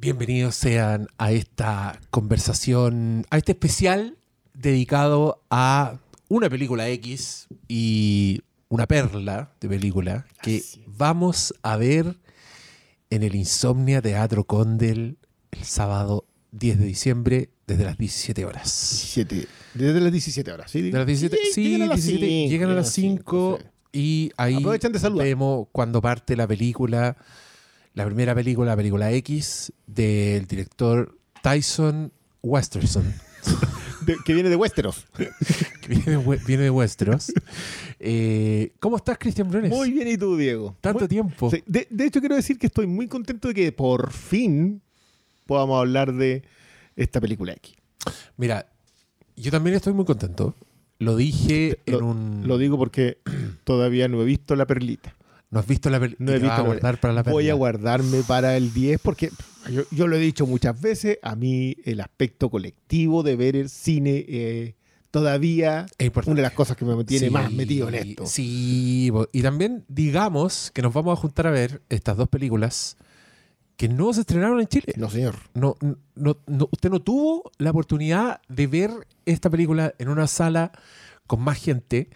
Bienvenidos sean a esta conversación, a este especial dedicado a una película X y una perla de película que vamos a ver en el Insomnia Teatro Condel el sábado 10 de diciembre desde las 17 horas. 17. Desde las 17 horas, ¿sí? De las 17, sí, llegan a las 17, 5, llegan a las 5 y ahí Aprovechan de saludar. vemos cuando parte la película, la primera película, la película X, del director Tyson Westerson, De- que viene de Westeros. que viene de, We- viene de Westeros. Eh, ¿Cómo estás, Cristian Briones? Muy bien, ¿y tú, Diego? Tanto Muy- tiempo. Sí, De, de hecho, quiero decir que estoy muy contento de que por fin podamos hablar de esta película X. Mira, yo también estoy muy contento. Lo dije en Lo- un... Lo digo porque todavía no he visto la perlita. ¿No has visto la película? No he visto a la guardar para la Voy a guardarme para el 10 porque yo, yo lo he dicho muchas veces, a mí el aspecto colectivo de ver el cine eh, todavía Es una de las cosas que me tiene Sí, más metido en esto. Sí, y también digamos que nos vamos a juntar a ver estas dos películas que no se estrenaron en Chile. No, señor. No, no, no- usted no tuvo la oportunidad de ver esta película en una sala con más gente.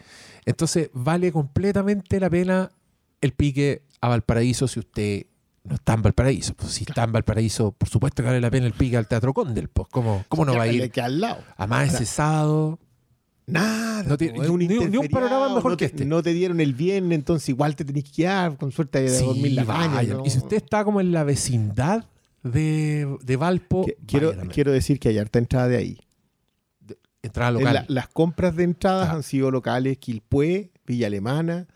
Entonces vale completamente la pena el pique a Valparaíso si usted no está en Valparaíso. Pues si está en Valparaíso, por supuesto que vale la pena el pique al Teatro Condel. Pues, ¿cómo, cómo no va a ir? Que al lado. Además, ese sábado Nada. No tiene- po, es un ni- ni un panorama mejor no que te- este. No te dieron el viernes, entonces igual te tenés que quedar con suerte de Sí, dormir la. ¿no? Y si usted está como en la vecindad de, de Valpo, Que- quiero, quiero decir que hay harta entrada de ahí. entrada En local. la- las compras de entradas Claro. han sido locales, Quilpué, Villa Alemana.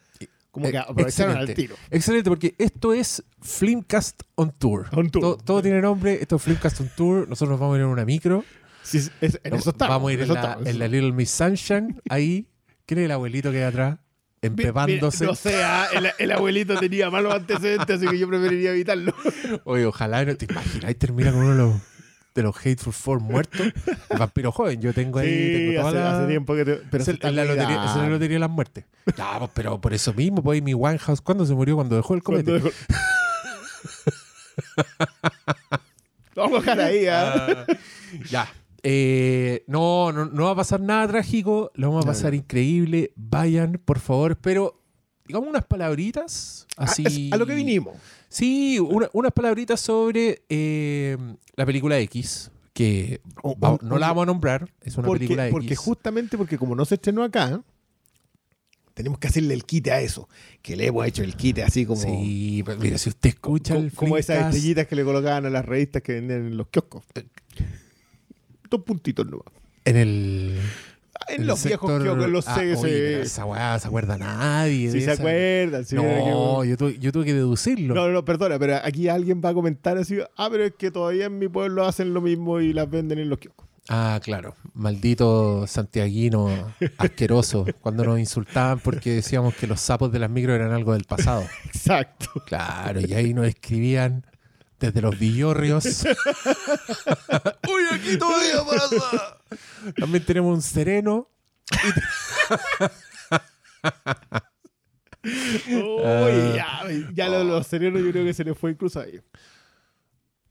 Como Eh, que aprovecharon al tiro. Excelente, porque esto es Flimcast on Tour. On tour. Todo, todo tiene nombre, esto es Flimcast on Tour. Nosotros nos vamos a ir en una micro. Sí, es- es- en eso estamos. vamos a ir en la, en Little Miss Sunshine. Ahí, ¿quién es el abuelito que hay atrás? Empepándose. No sé, ah, el, el abuelito tenía malos antecedentes, así que yo preferiría evitarlo. Oye, ojalá no te imaginas. termina con uno de los, de los Hateful Four muertos. El vampiro joven. Yo tengo ahí. Sí, tengo toda hace, la- hace tiempo que te, pero es, la lotería, es la lotería de las muertes. Ya, pues, pero por eso mismo, pues mi Winehouse, ¿cuándo se murió? Cuando dejó el comete. dejó- Vamos a dejar ahí, ¿ah? Ah, ya. Eh, no, no, no va a pasar nada trágico, lo vamos a pasar no. increíble. Vayan, por favor, pero digamos unas palabritas. Así. Ah, es a lo que vinimos. Sí, una- unas palabritas sobre eh, la película X, que O- no la vamos a nombrar, es una porque, película X. porque justamente porque como no se estrenó acá, tenemos que hacerle el quite a eso. Que le hemos hecho el quite así como, Sí, pero mira, si usted escucha el como esas estrellitas que le colocaban a las revistas que vendían en los kioscos. Dos puntitos nuevos. en el En el los viejos kioscos, los Ah, CS. oye, esa weá se acuerda nadie. de se esa- acuerdan. era No, yo tuve, yo tuve que deducirlo. No, no, perdona, pero aquí alguien va a comentar así, ah, pero es que todavía en mi pueblo hacen lo mismo y las venden en los kioscos. Ah, claro. Maldito santiaguino asqueroso. cuando nos insultaban porque decíamos que los sapos de las micros eran algo del pasado. Exacto. Claro, y ahí nos escribían desde los villorrios. ¡Uy, aquí todavía pasa! También tenemos un sereno. Uy, ya, ya lo- los serenos yo creo que se les fue incluso a ellos.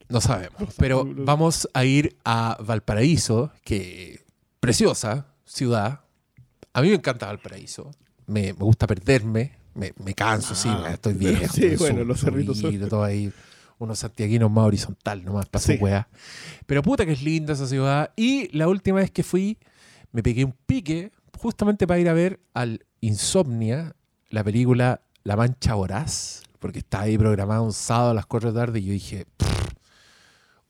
No sabemos, pero vamos a ir a Valparaíso, que preciosa ciudad. A mí me encanta Valparaíso. Me, me gusta perderme. Me, me canso, sí, Ah, estoy viejo. sí, bueno, los cerritos son- todo ahí. Unos santiaguinos más horizontal, nomás para Sí. su weá. Pero puta que es linda esa ciudad. Y la última vez que fui, me pegué un pique justamente para ir a ver al Insomnia, la película La Mancha Voraz, porque estaba ahí programada un sábado a las 4 de la tarde y yo dije, "Pff,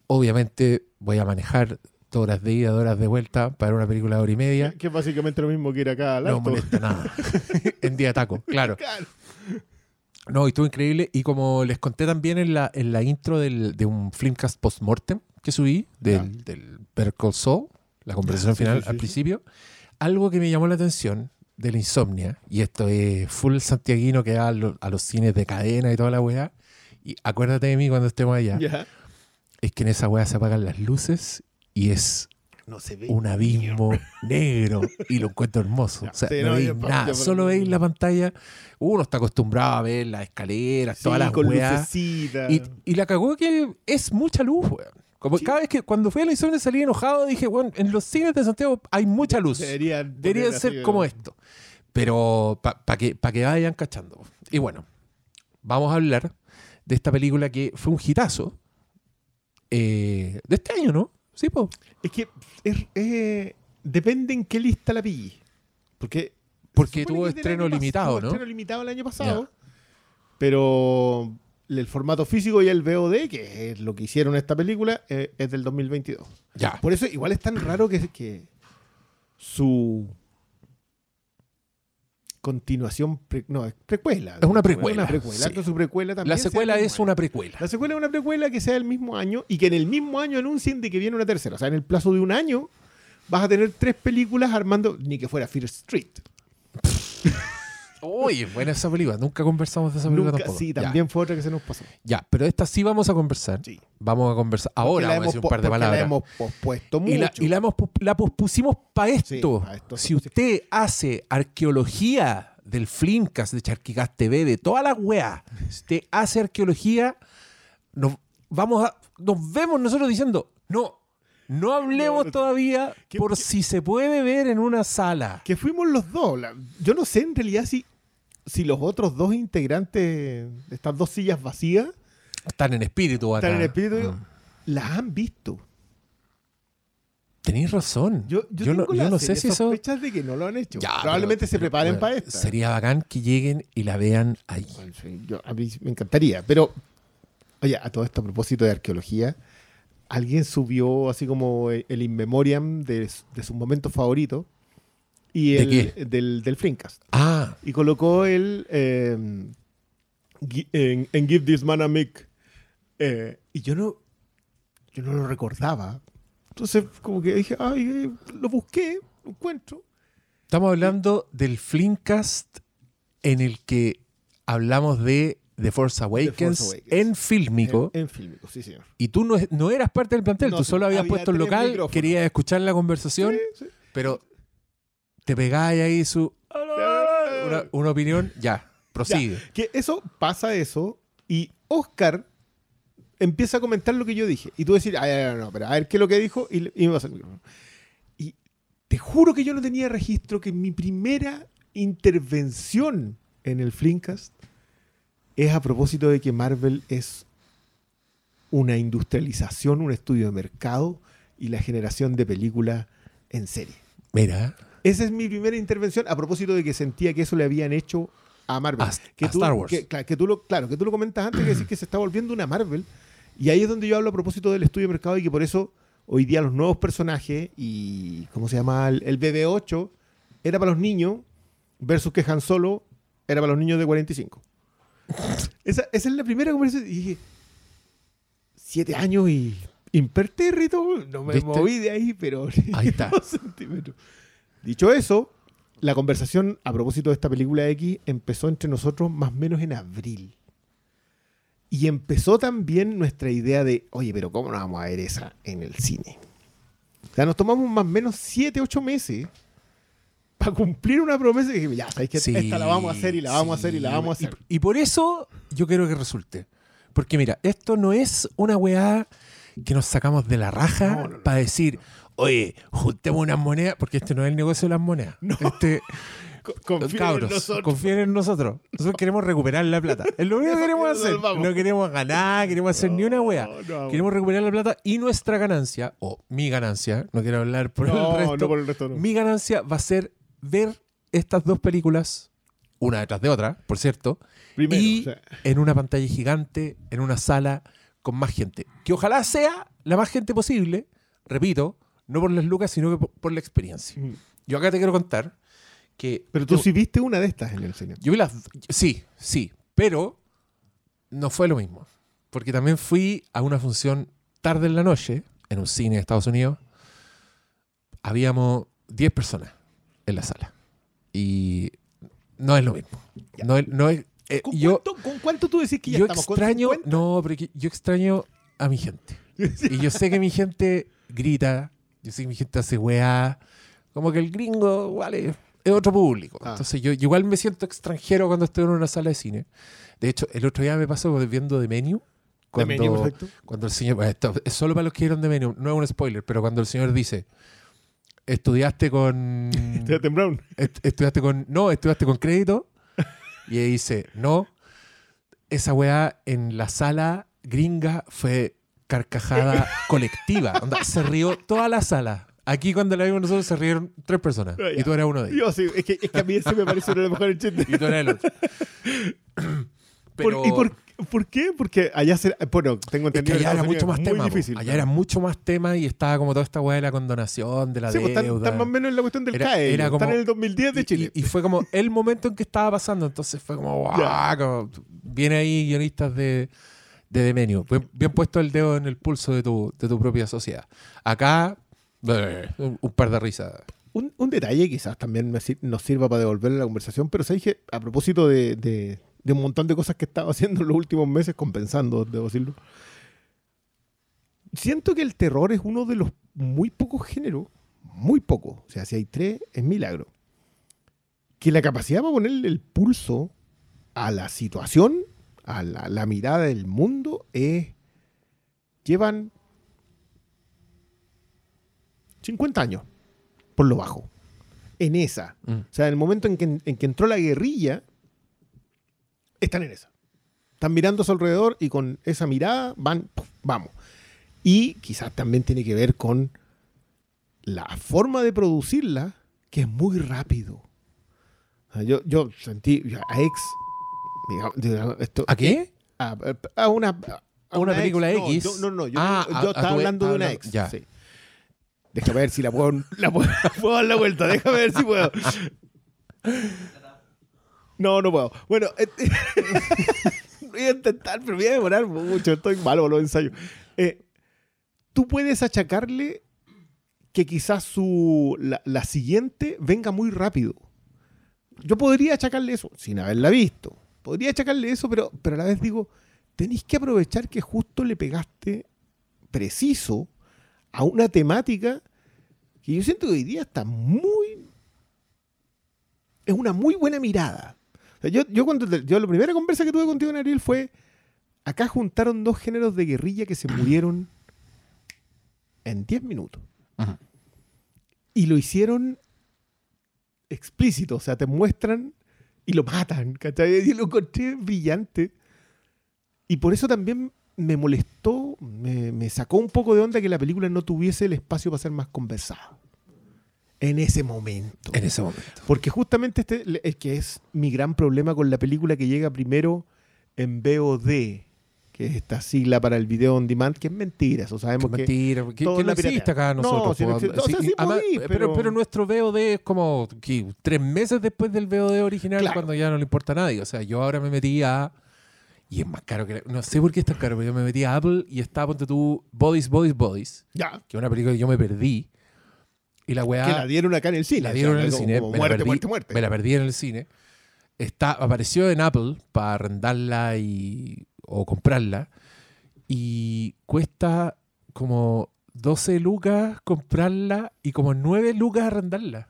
obviamente voy a manejar dos horas de ida, dos horas de vuelta para una película de hora y media. Que es básicamente lo mismo que ir acá al No molesta nada. en día de taco, claro. Claro. No, y estuvo increíble. Y como les conté también en la, en la intro del- de un Flimcast postmortem que subí, del, del Better Call Saul, la conversación sí, final sí, al principio, algo que me llamó la atención de la insomnia, y esto es full santiaguino que va a, lo- a los cines de cadena y toda la weá, y acuérdate de mí cuando estemos allá, es que en esa weá se apagan las luces y es no se ve. un abismo negro y lo encuentro hermoso. Ya, O sea, sí, no, veis yo- nada, yo- solo veis la pantalla. Uno está acostumbrado a ver las escaleras, Sí, todas las con weas. Y, y la cagó que es mucha luz, weón. Como Sí. cada vez que cuando fui a la insomnia salí enojado, dije, bueno, en los cines de Santiago hay mucha luz. Debería ser así, como esto. Pero para que, pa que vayan cachando. Y bueno, vamos a hablar de esta película que fue un hitazo eh, de este año, ¿no? Sí, pues. Es que es- es- depende en qué lista la pillé. Porque. Porque tuvo estreno limitado, tuvo ¿no? estreno limitado el año pasado. Pero el formato físico y el VOD, que es lo que hicieron esta película, eh, es del 2022. Ya. Por eso igual es tan raro que, que su continuación, pre- no, es precuela. Es una precuela, una precuela. sí. Entonces su precuela también La secuela el es una precuela. La secuela es una precuela que sea el mismo año y que en el mismo año anuncien de que viene una tercera. O sea, en el plazo de un año vas a tener tres películas armando, ni que fuera Fear Street. Oye, buena esa película. Nunca conversamos de esa película Nunca, tampoco. sí, Ya. también fue otra que se nos pasó. Ya, pero esta sí vamos a conversar. Sí. Vamos a conversar. Ahora la vamos a decir un par de palabras. La hemos pospuesto mucho. Y la, y la hemos la pospusimos para esto. Sí, pa' esto, si usted hace arqueología del Flimcast, de Charquicast TV, de todas las weas, si usted hace arqueología, nos, vamos a, nos vemos nosotros diciendo, no, no hablemos No, todavía ¿Qué- por si se puede ver en una sala. Que fuimos los dos. La- yo no sé en realidad si, si los otros dos integrantes de estas dos sillas vacías Están en espíritu acá. están en espíritu. Mm. las han visto. Tenéis razón. Yo, yo, no, tengo yo las no sé si eso... sospechas de que no lo han hecho. Ya, Probablemente pero- se preparen para esta. Sería bacán que lleguen y la vean ahí. Bueno, sí, yo- a mí me encantaría. Pero, oye, a todo esto a propósito de arqueología, alguien subió así como el, in memoriam de, de sus momentos favoritos y ¿De el, qué? Del, del. Ah, Y colocó el eh, gi- en, en Give This Man a Mic. Eh, y yo no, yo no lo recordaba. Entonces, como que dije, ay, eh, lo busqué, lo encuentro. Estamos hablando del Flimcast en el que hablamos de The Force Awakens, Awakens. en fílmico En, en fílmico, sí, señor. y tú no, no eras parte del plantel, No, tú solo habías había puesto el local, micrófonos. querías escuchar la conversación, Sí, sí. pero te pegáis ahí su una, una opinión, ya, prosigue. Que eso pasa eso y Oscar empieza a comentar lo que yo dije. Y tú decir, ay, ay, no, no, pero a ver qué es lo que dijo y, me el micrófono. Y te juro que yo no tenía registro que mi primera intervención en el Flimcast es a propósito de que Marvel es una industrialización, un estudio de mercado y la generación de películas en serie. Mira, Esa es mi primera intervención a propósito de que sentía que eso le habían hecho a Marvel. A- que a tú, Star Wars. Que, claro, que tú lo, claro, que tú lo comentas antes, que decís que se está volviendo una Marvel. Y ahí es donde yo hablo a propósito del estudio de mercado y que por eso hoy día los nuevos personajes y, ¿cómo se llama? El, el BB-8 era para los niños versus que Han Solo era para los niños de 45. Esa, esa es la primera conversación. Y dije, siete años y impertérrito, no me ¿Viste? moví de ahí, pero Ahí está. Dicho eso, la conversación a propósito de esta película X empezó entre nosotros más o menos en abril. Y empezó también nuestra idea de, oye, pero ¿cómo no vamos a ver esa en el cine? O sea, nos tomamos más o menos 7, 8 meses para cumplir una promesa y dije, ya, sabéis que Sí, esta la vamos a hacer y la vamos a hacer y la vamos a hacer. Y, y por eso yo quiero que resulte. Porque mira, esto no es una weá que nos sacamos de la raja No, no, no. para decir, oye, juntemos unas monedas, porque este no es el negocio de las monedas. Este, Co- confíen en cabros, nosotros. confíen en nosotros. Nosotros queremos recuperar la plata. Es lo único que queremos hacer. No queremos ganar, queremos hacer ni una weá. No, no, Queremos recuperar la plata y nuestra ganancia, o mi ganancia, no quiero hablar por el resto, no por el resto. no. mi ganancia va a ser ver estas dos películas, una detrás de otra, por cierto, Primero, y o sea, en una pantalla gigante, en una sala con más gente. Que ojalá sea la más gente posible, repito, no por las lucas, sino que por, por la experiencia. mm. Yo acá te quiero contar que... pero tú yo, sí viste una de estas en el cine. yo vi las... Sí, sí, pero no fue lo mismo. Porque también fui a una función tarde en la noche, en un cine de Estados Unidos. Habíamos 10 personas en la sala. Y no es lo mismo. No es, no es- eh, ¿Con, yo, cuánto, con cuánto tú decís que ya yo estamos? ¿Con extraño, 50? no, pero que yo extraño a mi gente. Y yo sé que mi gente grita, Yo sé que mi gente hace weá. Como que el gringo, vale, es otro público. Ah. Entonces yo, igual me siento extranjero cuando estoy en una sala de cine. De hecho, el otro día me pasó viendo The Menu. De Cuando, menú, perfecto. cuando el señor, bueno, esto es solo para los que vieron The Menu, no es un spoiler, pero cuando el señor dice, estudiaste con... Tim Brown. Est- estudiaste con. No, estudiaste con crédito. Y ella dice, no. Esa weá en la sala gringa fue carcajada colectiva. Onda, se rió toda la sala. Aquí cuando la vimos nosotros se rieron tres personas. Y tú eras uno de ellos. Yo sí, es que, es que a mí ese me parece uno de los mejores chistes. Y tú eras el otro. Pero ¿Y por, por qué? Porque allá se, bueno, tengo es que entendido allá era mucho más tema. Difícil. Allá era mucho más tema y estaba como toda esta weá de la condonación, de la Sí, pues, deuda. están más o menos en la cuestión del Era- CAE. era como- están en el 2010 de Chile. Y, y fue como el momento en que estaba pasando. Entonces fue como, como, viene ahí guionistas de, de. Bien, bien puesto el dedo en el pulso de tu, de tu propia sociedad. Acá, un, un par de risas. Un, un detalle quizás también me nos sirva para devolverle la conversación, pero sabéis que a propósito de, de- de un montón de cosas que he estado haciendo en los últimos meses, compensando, debo decirlo, siento que el terror es uno de los muy pocos géneros, muy pocos, o sea, si hay tres, es milagro, que la capacidad para ponerle el pulso a la situación, a la, la mirada del mundo, es... llevan 50 años por lo bajo. En esa. Mm. O sea, en el momento en que, en que entró la guerrilla, están en esa. Están mirando a su alrededor y con esa mirada van, ¡puf! vamos. Y quizás también tiene que ver con la forma de producirla, que es muy rápido. Yo, yo sentí a ex. digamos, esto, ¿A qué? a, a una, a una película ex. No, X? yo- No, no, yo, Ah, yo a- a estaba ex- hablando de una hablando- ex. ya. sí. Déjame ver si la puedo, la puedo, puedo dar la vuelta. Déjame ver si puedo. No, no puedo. Bueno, eh, voy a intentar, pero voy a demorar mucho. Estoy malo con los ensayos. Eh, Tú puedes achacarle que quizás su, la, siguiente venga muy rápido. Yo podría achacarle eso, sin haberla visto. Podría achacarle eso, pero, pero a la vez digo, tenéis que aprovechar que justo le pegaste preciso a una temática que yo siento que hoy día está muy... Es una muy buena mirada. Sea, yo, yo, cuando te- yo la primera conversa que tuve contigo en Ariel fue, acá juntaron dos géneros de guerrilla que se murieron en 10 minutos. Ajá. Y lo hicieron explícito, o sea, te muestran y lo matan, ¿cachai? Y lo encontré brillante. Y por eso también me molestó, me, me sacó un poco de onda que la película no tuviese el espacio para ser más conversada. En ese momento. En ese momento. Porque justamente este es que es mi gran problema con la película que llega primero en VOD, que es esta sigla para el video on demand, que es mentira, eso sabemos que... mentira, que, que es no existe acá No, nosotros. sí no. O sea, sí además, podí, pero... pero- pero nuestro VOD es como ¿qué? tres meses después del VOD original Claro. cuando ya no le importa a nadie. O sea, yo ahora me metí a... Y es más caro que... la- No sé por qué es tan caro, pero yo me metí a Apple y está, ponte tú, Bodies, Bodies, Bodies, Ya, que es una película que yo me perdí. Y la weá... que la dieron acá en el cine. la o sea, dieron en el como- cine. como me, la muerte, perdí, muerte, muerte. me la perdí en el cine. Está, apareció en Apple para arrendarla y, o comprarla. Y cuesta como 12 lucas comprarla y como 9 lucas arrendarla.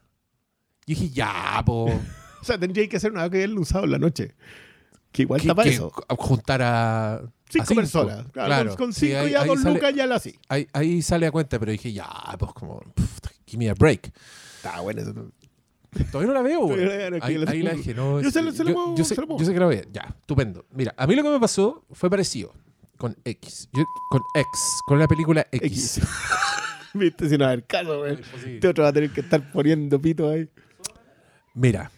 Y dije, ya, po. O sea, tendría que hacer una que haberlo usado en la noche. Que igual que- está para que eso. juntar a. a Cinco, cinco. personas. Claro, Claro, con, con sí, cinco ahí- ya ahí sale- lucas ya la así. Ahí, ahí sale a cuenta, pero dije, ya, pues como. pff, give me a break. Está bueno eso. Todavía no la veo, güey. Ahí, la- ahí la dije, no. Yo es- se lo- se lo puedo- yo sé, yo sé que la voy a ver. Ya, estupendo. Mira, a mí lo que me pasó fue parecido con X. Yo- con X, con la película X. X. Viste, si no va a haber caso, güey. Este otro va a tener que estar poniendo pito ahí. Mira,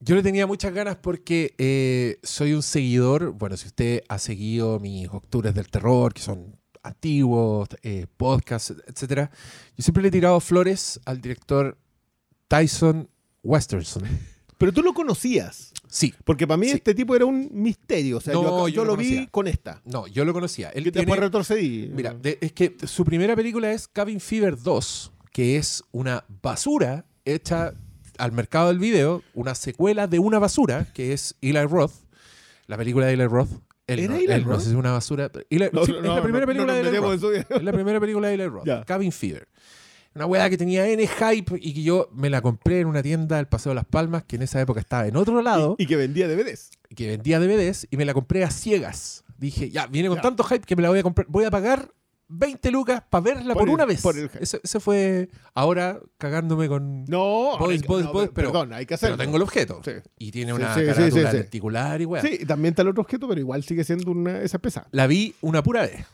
yo le tenía muchas ganas porque eh, soy un seguidor. Bueno, si usted ha seguido mis octubres del terror, que son antiguos, eh, podcasts, etcétera, yo siempre le he tirado flores al director Tyson Westerson. Pero tú lo conocías. Sí, Porque para mí Sí. este tipo era un misterio. O sea, No, yo, acá- yo yo lo lo vi con esta. no, yo lo conocía. Él Que tiene- después retrocedí. Mira, de- es que su primera película es Cabin Fever 2, que es una basura hecha al mercado del video, una secuela de una basura, que es Eli Roth. La película de Eli Roth Él ¿Era no, Eli no Roth? sé si es una basura. pero- Eli- No, sí, no, es la primera película de Eli Roth. en eso. Es la primera película de Eli Roth, Ya. Cabin Fever. Una weá que tenía N hype y que yo me la compré en una tienda del Paseo de las Palmas, que en esa época estaba en otro lado, Y, y que vendía DVDs. y que vendía DVDs, y me la compré a ciegas. Dije, ya, viene con tanto hype que me la voy a comprar. Voy a pagar 20 lucas para verla Por por, el- una vez. por el ese fue ahora cagándome con. No, Boys, boys, no, boys, pero- Perdón, hay que pero hacerlo. tengo el objeto. Sí. Y tiene una sí, sí, carátula lenticular y weá. Sí, también está el otro objeto, pero igual sigue siendo una, esa pesada. La vi una pura vez.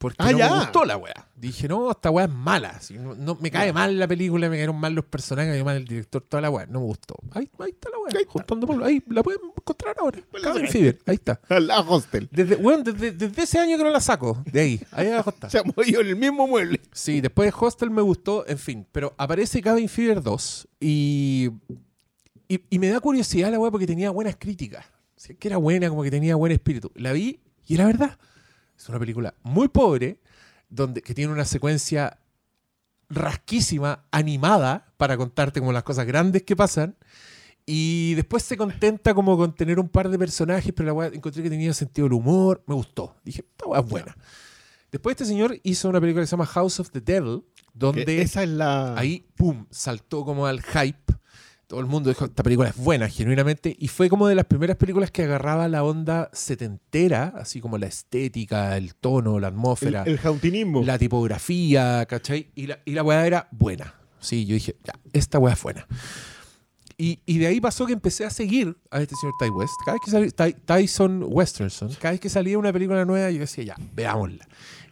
Porque Ah, no ya. me gustó la weá. Dije, no, esta weá es mala. no, no- me cae mal la película, me cayeron mal los personajes, me cayó mal el director, toda la weá. No me gustó. Ahí, ahí está la weá. Ahí juntando. Ahí la pueden encontrar ahora. Ahí está. La hostel. Desde, weón, desde, desde ese año que no la saco. De ahí. Ahí abajo está. Se ha movido en el mismo mueble. Sí, después de Hostel me gustó, en fin. Pero aparece Cabin Fever 2 y, y, y me da curiosidad la weá porque tenía buenas críticas. Sí, que era buena, como que tenía buen espíritu. La vi y era verdad. Es una película muy pobre, donde, que tiene una secuencia rasquísima, animada, para contarte como las cosas grandes que pasan. Y después se contenta como con tener un par de personajes, pero la weá encontré que tenía sentido del humor. Me gustó. Dije, esta weá es buena. Después este señor hizo una película que se llama House of the Devil, donde esa es la. ahí, pum, saltó como al hype. Todo el mundo dijo, esta película es buena, genuinamente. Y fue como de las primeras películas que agarraba la onda setentera, así como la estética, el tono, la el, atmósfera, el jautinismo. la tipografía, ¿cachai? Y la, y la weá era buena. Sí, yo dije, ya, esta weá es buena. Y, y de ahí pasó que empecé a seguir a este señor Ty West. Cada vez que salía, Ty- Tyson Westernson, cada vez que salía una película nueva, yo decía, ya, veámosla.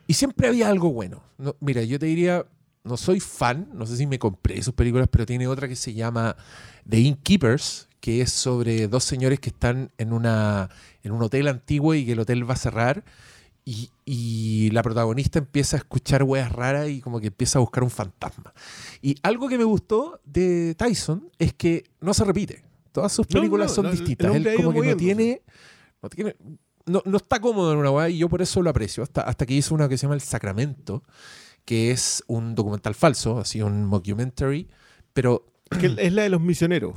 Y siempre había algo bueno. No, mira, yo te diría, no soy fan, no sé si me compré sus películas, pero tiene otra que se llama The Innkeepers, que es sobre dos señores que están en, una, en un hotel antiguo y que el hotel va a cerrar. Y, y la protagonista empieza a escuchar weas raras y como que empieza a buscar un fantasma. Y algo que me gustó de Tyson es que no se repite. Todas sus No, películas no, son no, distintas. Él como que no tiene, no tiene- no, no está cómodo en una wea y yo por eso lo aprecio. Hasta, hasta que hizo una que se llama El Sacramento, que es un documental falso, así un mockumentary, pero que es la de los misioneros.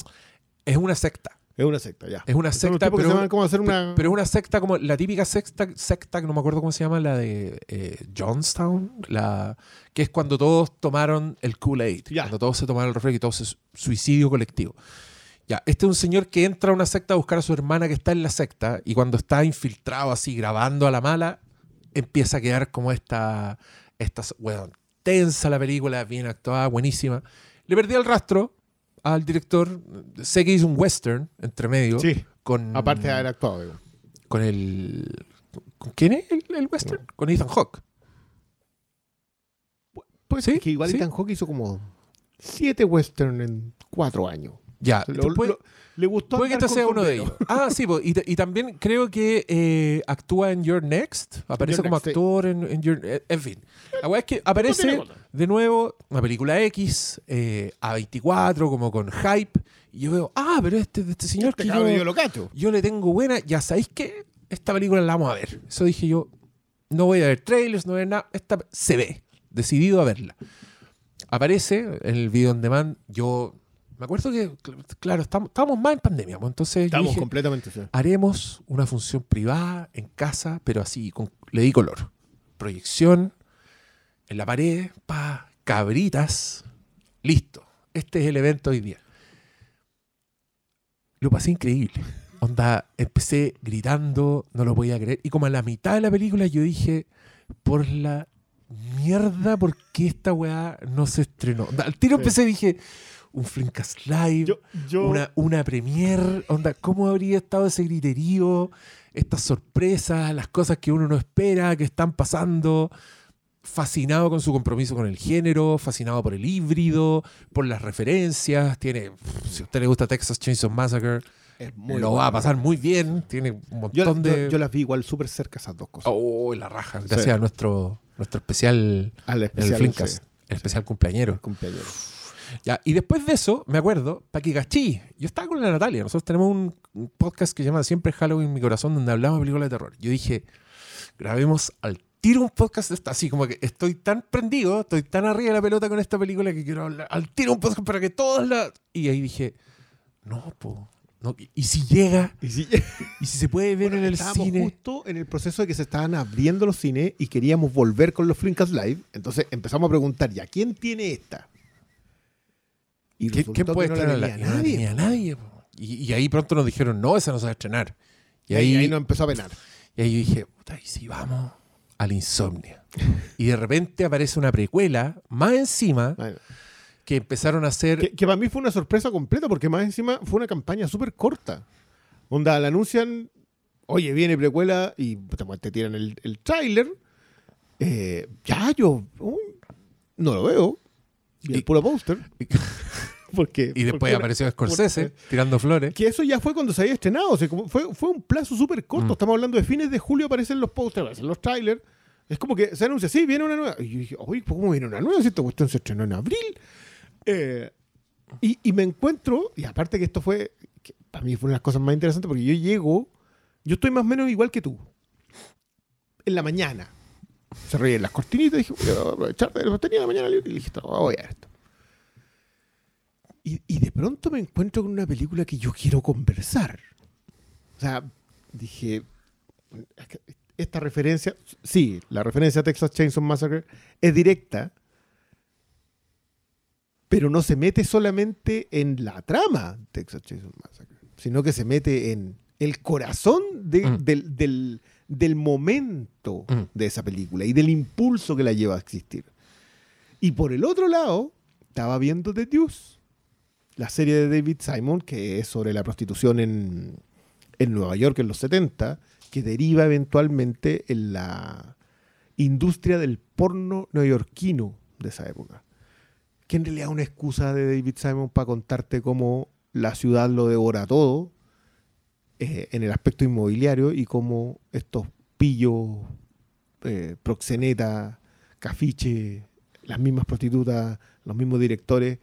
es una secta. Es una secta, ya. Es una secta, pero, se como hacer una. pero es una secta como la típica secta, secta que no me acuerdo cómo se llama, la de eh, Johnstown, la, que es cuando todos tomaron el Kool-Aid, Ya. cuando todos se tomaron el refresco y todo se suicidio colectivo. Ya, este es un señor que entra a una secta a buscar a su hermana que está en la secta y cuando está infiltrado así grabando a la mala, empieza a quedar como esta, esta weón, tensa la película, bien actuada, buenísima. Le perdí el rastro al director, sé que hizo un western entre medio. sí, Con, aparte de haber actuado. digo. con el. ¿Con quién es el, el western? Con Ethan Hawke. Pues Sí, que igual sí. Ethan Hawke hizo como siete western en cuatro años. Ya, Lo- lo- le gustó puede que este sea uno de ellos. Ah, sí, y, también creo que eh, actúa en Your Next. Aparece Your como Next, sí. actor en, en Your. eh, En fin. La weá es que aparece de nuevo una película X, eh, A24, como con hype. Y yo veo, ah, pero este, este señor Este que yo, yo lo cacho. yo le tengo buena. Ya sabéis que esta película la vamos a ver. Eso dije yo. No voy a ver trailers, no voy a ver nada. Esta se ve. Decidido a verla. Aparece en el video on demand. Yo me acuerdo que, cl- claro, estamos, estábamos más en pandemia. pues, entonces Estamos dije, completamente. sí. haremos una función privada en casa, pero así, con, le di color. Proyección en la pared, pa, cabritas, listo. Este es el evento hoy día. Lo pasé increíble. Onda, empecé gritando, no lo podía creer. Y como a la mitad de la película yo dije, por la mierda, ¿por qué esta weá no se estrenó? Al tiro empecé y dije, un Flimcast Live, Yo, yo, una, una premier, onda, ¿cómo habría estado ese griterío? Estas sorpresas, las cosas que uno no espera, que están pasando. Fascinado con su compromiso con el género, fascinado por el híbrido, por las referencias. Tiene, si a usted le gusta Texas Chainsaw Massacre, es muy lo bueno. va a pasar muy bien. Tiene un Yo, montón yo- de. yo las vi igual súper cerca esas dos cosas. Oh, la raja. Sí. Gracias a nuestro, nuestro especial, Al el especial. Flimcast, sí, el especial cumpleañero. Ya, y después de eso, me acuerdo, Paquigachi. Yo estaba con la Natalia. Nosotros tenemos un, un podcast que se llama Siempre Halloween en mi corazón, donde hablamos de películas de terror. Yo dije, grabemos al tiro un podcast de esta. Así como que estoy tan prendido, estoy tan arriba de la pelota con esta película que quiero hablar al tiro un podcast para que todos la. Y ahí dije, no, po, No, y- si llega, Y si- y si se puede ver Bueno, en el cine. justo en el proceso de que se estaban abriendo los cines y queríamos volver con los Flinkas Live. Entonces empezamos a preguntar, ¿ya quién tiene esta? Y ¿Quién, puede no la Y nadie. tenía nadie. po. Y, y ahí pronto nos dijeron, no, esa no se va a estrenar. Y Y ahí, nos empezó a penar. y ahí yo dije, puta, ¿y si vamos al Insomnia? y de repente aparece una precuela, más encima, Bueno, que empezaron a hacer... que, que para mí fue una sorpresa completa porque más encima fue una campaña súper corta. Onda, la anuncian, oye, viene precuela y pues, te tiran el, el tráiler. Eh, ya, yo uy, no lo veo. Y el Y- puro póster. porque, Y después porque era- apareció Scorsese porque- tirando flores. Que eso ya fue cuando se había estrenado. O sea, fue, fue un plazo súper corto. Mm. Estamos hablando de fines de julio, aparecen los pósters, aparecen los trailers. Es como que se anuncia, sí, viene una nueva. Y yo dije, oye, ¿cómo viene una nueva? Si esta cuestión se estrenó en abril. Eh, y, y me encuentro, y aparte que esto fue, que para mí fue una de las cosas más interesantes, porque yo llego, yo estoy más o menos igual que tú. En la mañana. Se reían las cortinitas, dije, voy a aprovechar tenía la mañana libre y dije, "No, voy a ver esto. Y, y de pronto me encuentro con una película que yo quiero conversar. O sea, dije, esta referencia, sí, la referencia a Texas Chainsaw Massacre es directa, pero no se mete solamente en la trama de Texas Chainsaw Massacre, sino que se mete en el corazón de- Mm. del, del- del momento Mm. de esa película y del impulso que la lleva a existir. Y por el otro lado, estaba viendo The Deuce, la serie de David Simon, que es sobre la prostitución en, en Nueva York en los 70, que deriva eventualmente en la industria del porno neoyorquino de esa época. Que en realidad es una excusa de David Simon para contarte cómo la ciudad lo devora todo eh, en el aspecto inmobiliario y cómo estos pillos, eh, proxenetas, cafiche, las mismas prostitutas, los mismos directores,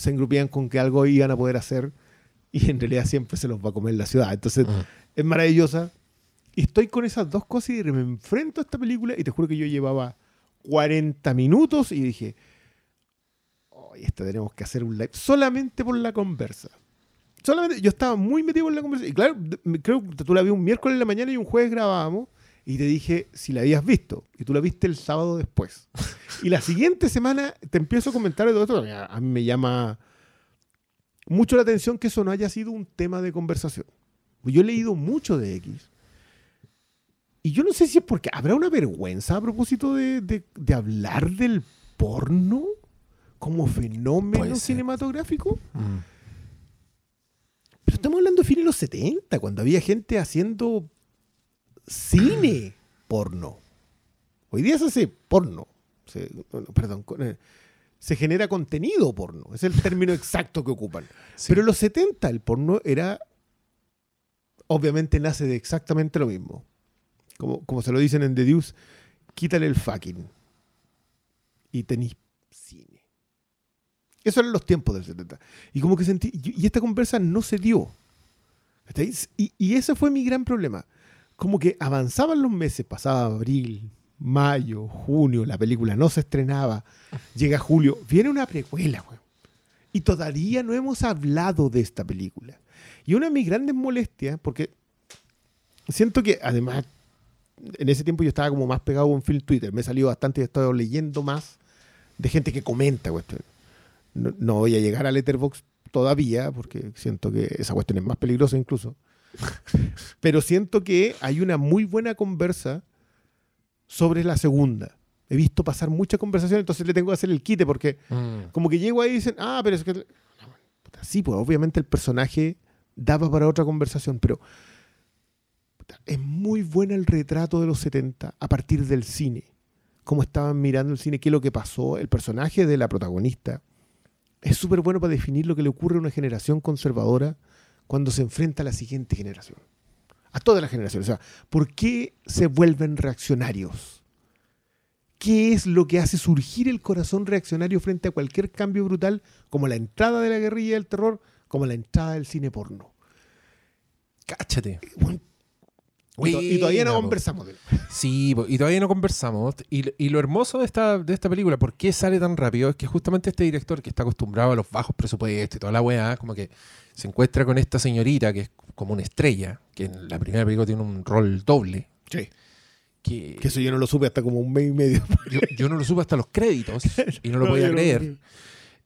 se engrupían con que algo iban a poder hacer y en realidad siempre se los va a comer la ciudad. Entonces Mm. es maravillosa. Y estoy con esas dos cosas y me enfrento a esta película y te juro que yo llevaba 40 minutos y dije, oye, esta tenemos que hacer un live solamente por la conversa. Solamente, yo estaba muy metido en la conversa. Y claro, creo que tú la vi un miércoles en la mañana y un jueves grabábamos. Y te dije si la habías visto. Y tú la viste el sábado después. y la siguiente semana te empiezo a comentar de todo esto. A a mí me llama mucho la atención que eso no haya sido un tema de conversación. Yo he leído mucho de X. Y yo no sé si es porque habrá una vergüenza a propósito de, de- de hablar del porno como fenómeno cinematográfico. Mm. Pero estamos hablando de fines de los 70, cuando había gente haciendo cine porno. Hoy día se hace porno. Se- perdón, eh, se genera contenido porno. Es el término exacto que ocupan. Sí. Pero en los 70 el porno era. Obviamente nace de exactamente lo mismo. Como, como se lo dicen en The Deuce, quítale el fucking. Y tenéis cine. Eso eran los tiempos del 70. Y como que sentí. Y esta conversa no se dio. Y, y ese fue mi gran problema. Como que avanzaban los meses, pasaba abril, mayo, junio, la película no se estrenaba, llega julio, viene una precuela, weón. Y todavía no hemos hablado de esta película. Y una de mis grandes molestias, porque siento que además en ese tiempo yo estaba como más pegado en film Twitter, me he salido bastante y he estado leyendo más de gente que comenta cuestiones. No, no voy a llegar a Letterboxd todavía, porque siento que esa cuestión es más peligrosa incluso. Pero siento que hay una muy buena conversa sobre la segunda. He visto pasar mucha conversación, entonces le tengo que hacer el quite porque Mm. como que llego ahí y dicen, ah, pero es que... Puta, sí, pues obviamente el personaje daba para otra conversación, pero puta, es muy buena el retrato de los 70 a partir del cine. Cómo estaban mirando el cine, qué es lo que pasó, el personaje de la protagonista. Es súper bueno para definir lo que le ocurre a una generación conservadora cuando se enfrenta a la siguiente generación. A toda la generación. O sea, ¿por qué se vuelven reaccionarios? ¿Qué es lo que hace surgir el corazón reaccionario frente a cualquier cambio brutal, como la entrada de la guerrilla del terror, como la entrada del cine porno? Cáchate. Bueno, Y, to- y todavía no conversamos. Sí, y todavía no conversamos. Y, y lo hermoso de esta, de esta película, ¿por qué sale tan rápido? Es que justamente este director que está acostumbrado a los bajos presupuestos y toda la weá, como que se encuentra con esta señorita que es como una estrella, que en la primera película tiene un rol doble. Sí. Que, Que eso yo no lo supe hasta como un mes y medio. yo, yo no lo supe hasta los créditos y no lo No, podía no- creer.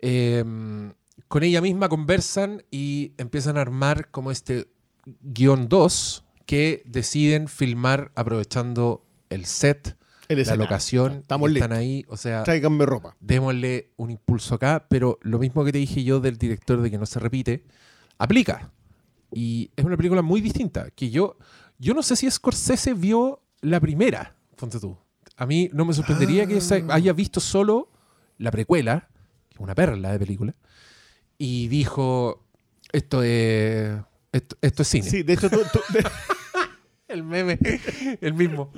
Eh, con ella misma conversan y empiezan a armar como este guion 2 que deciden filmar aprovechando el set, El la locación. Estamos están listos. ahí, o sea, Tráiganme ropa. démosle un impulso acá, pero lo mismo que te dije yo del director de que no se repite, aplica. Y es una película muy distinta, que yo, yo no sé si Scorsese vio la primera, ponte tú. A mí no me sorprendería que Ah. haya visto solo la precuela, que es una perla de película, y dijo, esto es, esto, esto es cine. Sí, de hecho, tú, tú- de- El meme, el mismo.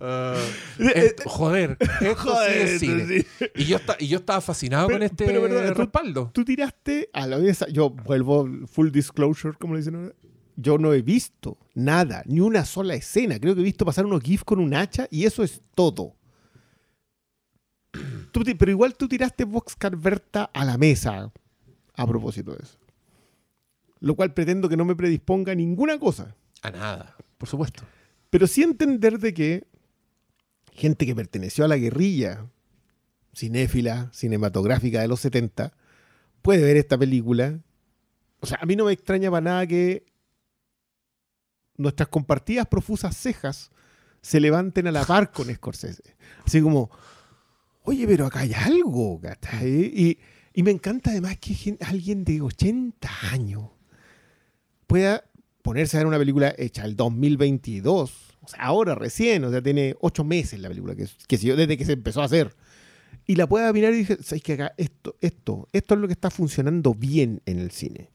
Ah, Eh, esto- joder, esto Joder, sí es cine. sí. Y yo, esta- y yo estaba fascinado Pero- con este respaldo. tú tiraste a la mesa. Yo vuelvo full disclosure, como le dicen ahora. Yo no he visto nada, ni una sola escena. Creo que he visto pasar unos GIFs con un hacha y eso es todo. Tú pero igual tú tiraste Boxcar Berta a la mesa a propósito de eso. Lo cual pretendo que no me predisponga a ninguna cosa. A nada, por supuesto. Pero sí entender de que gente que perteneció a la guerrilla cinéfila, cinematográfica de los 70, puede ver esta película. O sea, a mí no me extraña para nada que nuestras compartidas profusas cejas se levanten a la par con Scorsese. Así como, oye, pero acá hay algo, ¿cachai? Y, y me encanta además que alguien de 80 años pueda ponerse a ver una película hecha el 2022, o sea, ahora recién, o sea, tiene ocho meses la película, que, que sé yo, desde que se empezó a hacer. Y la pueda mirar y dije, ¿sabes que acá esto, esto, esto es lo que está funcionando bien en el cine?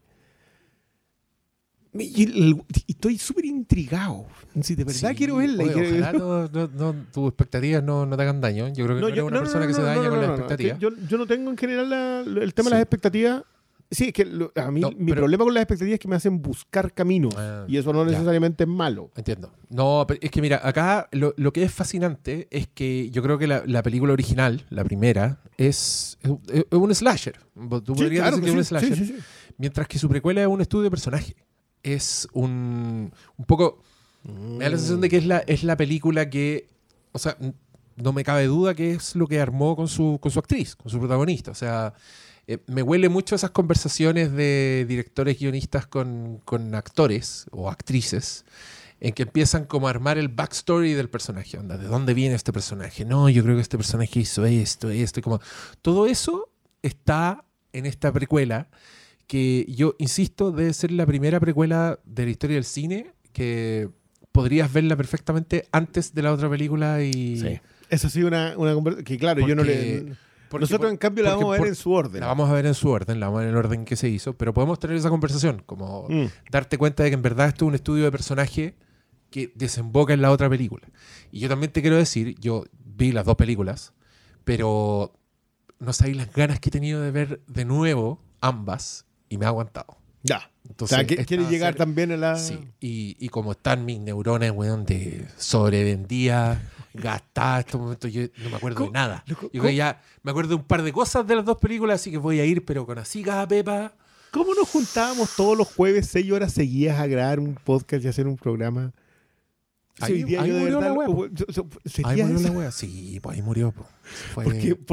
Y, el- y estoy súper intrigado. Si de verdad Sí, quiero verla. y oye, quiero- ojalá no, no- no- tus expectativas no, no te hagan daño. Yo creo que no, eres una persona que se daña con las expectativas. Yo, yo no tengo en general la- el tema de las expectativas. Sí, es que lo- a mí No, mi pero- problema con las expectativas es que me hacen buscar caminos. Ah, y eso no ya. necesariamente es malo. Entiendo. No, pero es que mira, acá lo, lo que es fascinante es que yo creo que la, la película original, la primera, es, es, es un slasher. Tú Sí, podrías claro decir que que es sí, un slasher. sí, sí, sí. Mientras que su precuela es un estudio de personaje. Es un, un poco... Me da la sensación de que es la, es la película que... O sea, no me cabe duda que es lo que armó con su, con su actriz, con su protagonista. O sea, eh, me huele mucho esas conversaciones de directores guionistas con, con actores o actrices en que empiezan como a armar el backstory del personaje. Onda, ¿De dónde viene este personaje? No, yo creo que este personaje hizo esto, esto. Como, todo eso está en esta precuela que yo insisto debe ser la primera precuela de la historia del cine que podrías verla perfectamente antes de la otra película y Sí. Esa ha sido una, una conversación que, claro, yo no le. Porque- Nosotros, en cambio, la porque vamos a ver por- en su orden. la vamos a ver en su orden, la vamos a ver en el orden que se hizo, pero podemos tener esa conversación, como Mm. darte cuenta de que en verdad esto es un estudio de personaje que desemboca en la otra película. Y yo también te quiero decir, yo vi las dos películas, pero no sabéis las ganas que he tenido de ver de nuevo ambas y me ha aguantado. Ya. O Entonces, sea, que- esta quiere llegar ser- también a la. Sí, y, y como están mis neuronas, weón, de sobrevendía, gastada, estos momentos, yo no me acuerdo de nada. Loco, Yo ya me acuerdo de un par de cosas de las dos películas, así que voy a ir, pero con así cada pepa. ¿Cómo nos juntábamos todos los jueves, seis horas seguidas, a grabar un podcast y hacer un programa? Ahí- hoy día ahí yo de murió verdad la wea, Ahí ¿Sería murió eso? la wea. Sí, pues ahí murió. po.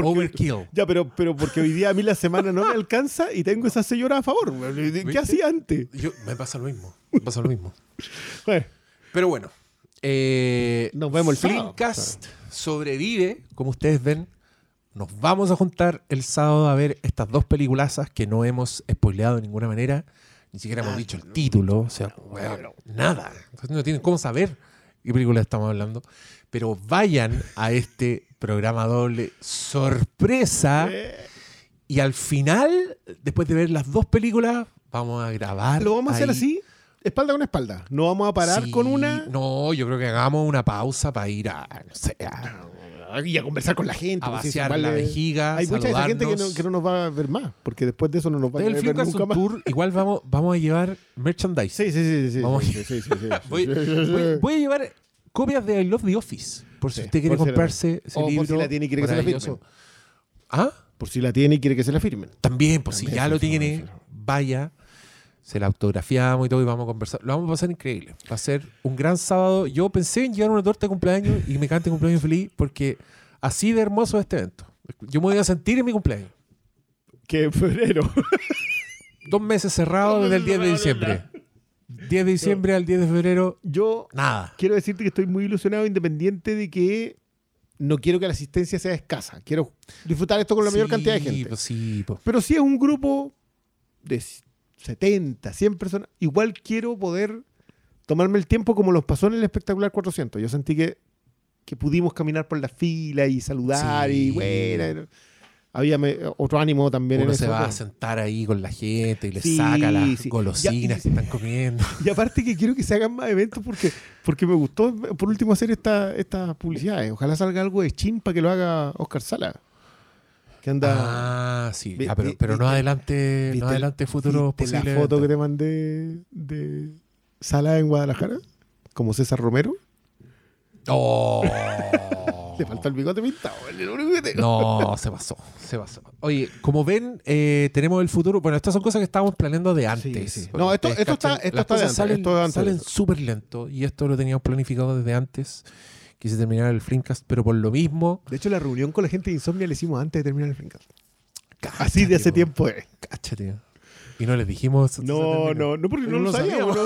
Overkill. Ya, pero, pero porque hoy día a mí la semana no me alcanza y tengo esas seis horas a favor. ¿Qué ¿Viste? hacía antes? Yo, me pasa lo mismo. Me pasa lo mismo. Bueno, Pero bueno. eh, Nos vemos el sábado. Flimcast sobrevive, como ustedes ven. Nos vamos a juntar el sábado a ver estas dos peliculazas que no hemos spoileado de ninguna manera. Ni siquiera hemos Ah, dicho el título. O sea, nada. Entonces no tienen cómo saber qué película estamos hablando. Pero vayan a este programa doble sorpresa. eh, Y al final, después de ver las dos películas, vamos a grabar. lo vamos a hacer así, espalda con espalda. No vamos a parar Sí, con una. No, yo creo que hagamos una pausa para ir a, no sé, a, y a conversar con la gente. a pues, vaciar igual la vejiga, Hay mucha gente que no, saludarnos. que no nos va a ver más, porque después de eso no nos va a Del ver nunca on más. Tour, igual vamos, vamos a llevar merchandise. Sí, sí, sí, sí. Vamos. sí, sí, sí, sí, sí, Voy, a llevar copias de I Love the Office. Por si usted quiere por comprarse ese o por libro. si la tiene y quiere que se la maravilloso. ¿Ah? Por si la tiene y quiere que se la firmen. También, pues si ya lo tiene, vaya, se la autografiamos y todo y vamos a conversar. Lo vamos a pasar increíble. Va a ser un gran sábado. Yo pensé en llevar una torta de cumpleaños y me cante cumpleaños feliz porque así de hermoso es este evento. Yo me voy a sentir en mi cumpleaños. Que en febrero. Dos meses cerrados desde el 10 de diciembre. 10 de diciembre al 10 de febrero, Yo nada. quiero decirte que estoy muy ilusionado, independiente de que no quiero que la asistencia sea escasa. Quiero disfrutar esto con la mayor Sí, cantidad de gente. pues sí, pues. Pero si es un grupo de 70, 100 personas, igual quiero poder tomarme el tiempo como nos pasó en el espectacular 400. Yo sentí que, que pudimos caminar por la fila y saludar Sí. y bueno, había me- otro ánimo también Uno en se eso. va a sentar ahí con la gente y le Sí, saca las sí. golosinas y- que están comiendo. Y aparte que quiero que se hagan más eventos porque, porque me gustó por último hacer esta- estas publicidades. Ojalá salga algo de chin para que lo haga Oscar Sala. Que anda... Ah, sí. Ya, pero, no adelante, ¿Viste no el- adelante futuros ¿Viste la foto que te mandé de Sala en Guadalajara? Como César Romero. Oh. Le falta el bigote pintado. No, se pasó, se pasó. Oye, como ven, eh, tenemos el futuro. Bueno, estas son cosas que estábamos planeando de antes. Sí, sí. Porque No, esto- esto está- esto las está de antes, salen, esto de antes de salen súper lento y esto lo teníamos planificado desde antes. Quise terminar el Flimcast, pero por lo mismo. De hecho, la reunión con la gente de Insomnia la hicimos antes de terminar el cáchate, Así de hace po, tiempo es. Cáchate. Y no les dijimos. No, no, no, porque no lo sabíamos. ¿no?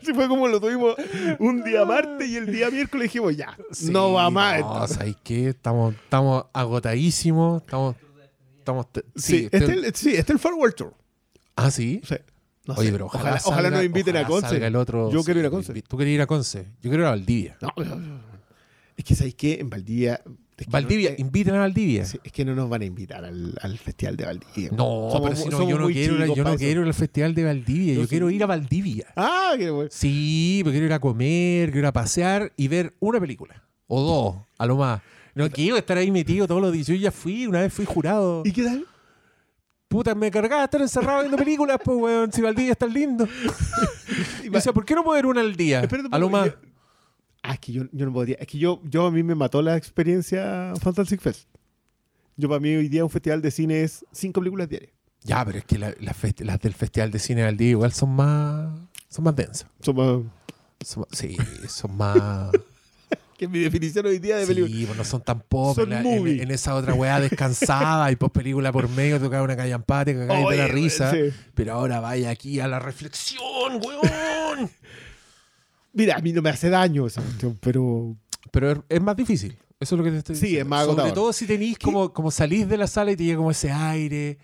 Así fue como lo tuvimos un día martes y el día miércoles dijimos, ya, Sí, no va más. No. ¿sabes qué? Estamos, estamos agotadísimos. Estamos. estamos Sí, sí, este, te- es el- sí, este es el Forward Tour. Ah, sí. Sí. No Oye, pero ojalá, ojalá, nos inviten a Conce. salga el otro. Yo quiero ir a Conce. Tú quieres ir a Conce. Yo quiero ir a Valdivia. No, no, no. es que ¿sabéis qué? En Valdivia... es que Valdivia, no- inviten a Valdivia. sí, es que no nos van a invitar al, al festival de Valdivia. No, Somos pero si no, yo no quiero, chicos yo no quiero ir al festival de Valdivia. Yo, Yo quiero ir a Valdivia. Ah, qué bueno. Sí, pero quiero ir a comer, quiero ir a pasear y ver una película. O dos, a lo más. No quiero estar ahí metido todos los días. Yo ya fui, una vez fui jurado. ¿Y qué tal? Puta, me cargaba estar encerrado viendo películas, pues, weón. Si Valdivia está lindo. Y decía, ¿por qué no puedo ver una al día? Espérate a lo más. yo- Ah, es que yo, yo no podría. Es que yo, yo a mí me mató la experiencia Fantastic Fest. Yo para mí hoy día un festival de cine es cinco películas diarias. Ya, pero es que la- las del Festival de Cine de Valdivia igual son más. Son más densas. Son más- sí, son más. Que es mi definición hoy día de película. Sí, pues no son tan pop. Son En, la- movie. en- en esa otra weá descansada y post película por medio, tocaba una callampate, que cagáis de la risa. sí. Pero ahora vaya aquí a la reflexión, weón. Mira, a mí no me hace daño esa cuestión, pero. Pero es, es más difícil. Eso es lo que te estoy Sí, diciendo. es más Sobre agotador. todo si tenéis como, como salís de la sala y te llega como ese aire.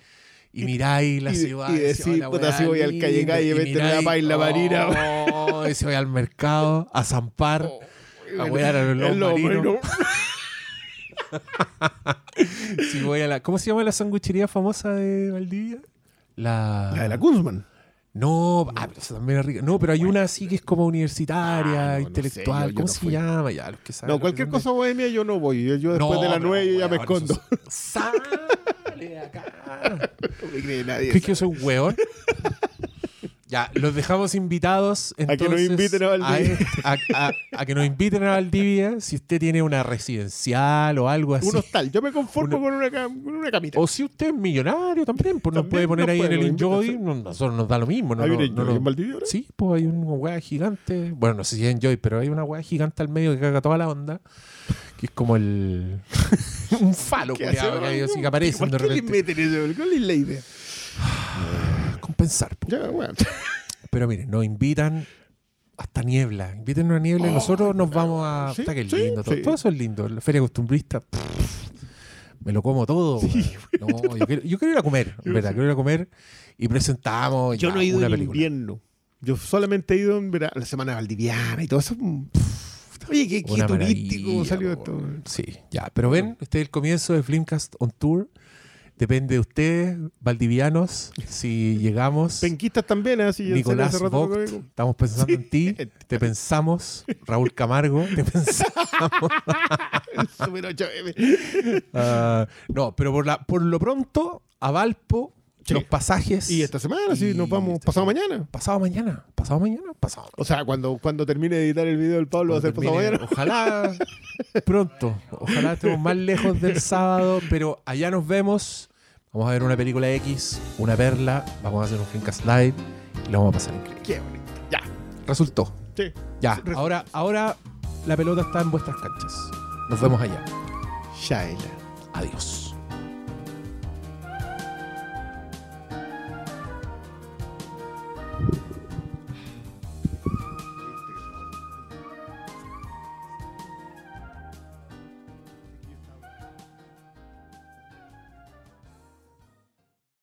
Y miráis la y- ciudad. y decís, "Oh, puta, weá si voy al linda", calle calle, y a la miráis, paila marina. Oh, y si voy al mercado a zampar. A a los lobos lobo marinos. marino. Si voy a la, ¿Cómo se llama la sanguichería famosa de Valdivia? La, La de la Guzman. No, ah, pero esa también es rica. No, pero hay una así que es como universitaria, Ah, no, no intelectual. sé, yo- yo ¿Cómo no se fui. llama? Ya, los que saben. No, cualquier cosa bohemia yo no voy. Yo, yo de- después de la pero, 9 ya me escondo. Sale de acá. No me cree nadie. ¿Crees que yo soy un weón? Ya, los dejamos invitados que nos entonces, inviten a Valdivia. a- a- a que nos inviten a Valdivia si usted tiene una residencial o algo así. Un hostal. Yo me conformo Uno- con, una, con una camita. O si usted es millonario también, pues nos puede poner ahí en el a Enjoy. nosotros nos da lo mismo. No, ¿Hay no, un no, en Valdivia ahora? Sí, pues hay una weá gigante. Bueno, no sé si es Enjoy, pero hay una weá gigante al medio que caga toda la onda. Que es como el. un falo, ¿Qué culiao, hace? que, hay así que aparecen ¿Por de qué le meten eso? ¿Cuál es la idea? Compensar. po. Ya, bueno. Pero miren, nos invitan hasta niebla. Inviten a niebla y Oh, nosotros nos vamos a. sí, Puta, que sí, lindo. Todo, sí. todo eso es lindo. La feria costumbrista. pff, me lo como todo. No, yo quiero, yo quiero ir a comer, Yo ¿verdad? Quiero ir a comer y presentamos. Yo ya no he ido una en película. invierno. Yo solamente he ido en verano, la semana valdiviana y todo eso. Oye, qué, turístico salió esto. Sí, ya. Pero ven, este es el comienzo de Flimcast on Tour. Depende de ustedes, valdivianos, si llegamos. Penquistas también, ¿eh? así Nicolás Vogt, estamos pensando en ti, te pensamos. Raúl Camargo, te pensamos. Super 8M. Ah, no, pero por, la, por lo pronto, a Valpo, Sí. los pasajes. Y esta semana, sí, nos vamos pasado mañana. Pasado mañana, pasado mañana, pasado. O sea, cuando, cuando termine de editar el video del Pablo va a ser pasado mañana. Ojalá pronto, ojalá estemos más lejos del sábado, pero allá nos vemos. Vamos a ver una película X, una perla, vamos a hacer un Filmcast Live y lo vamos a pasar increíble. Qué bonito. Ya. Resultó. Sí. Ya, Resultó. ahora, ahora la pelota está en vuestras canchas. Nos vemos allá. Shaila. Adiós.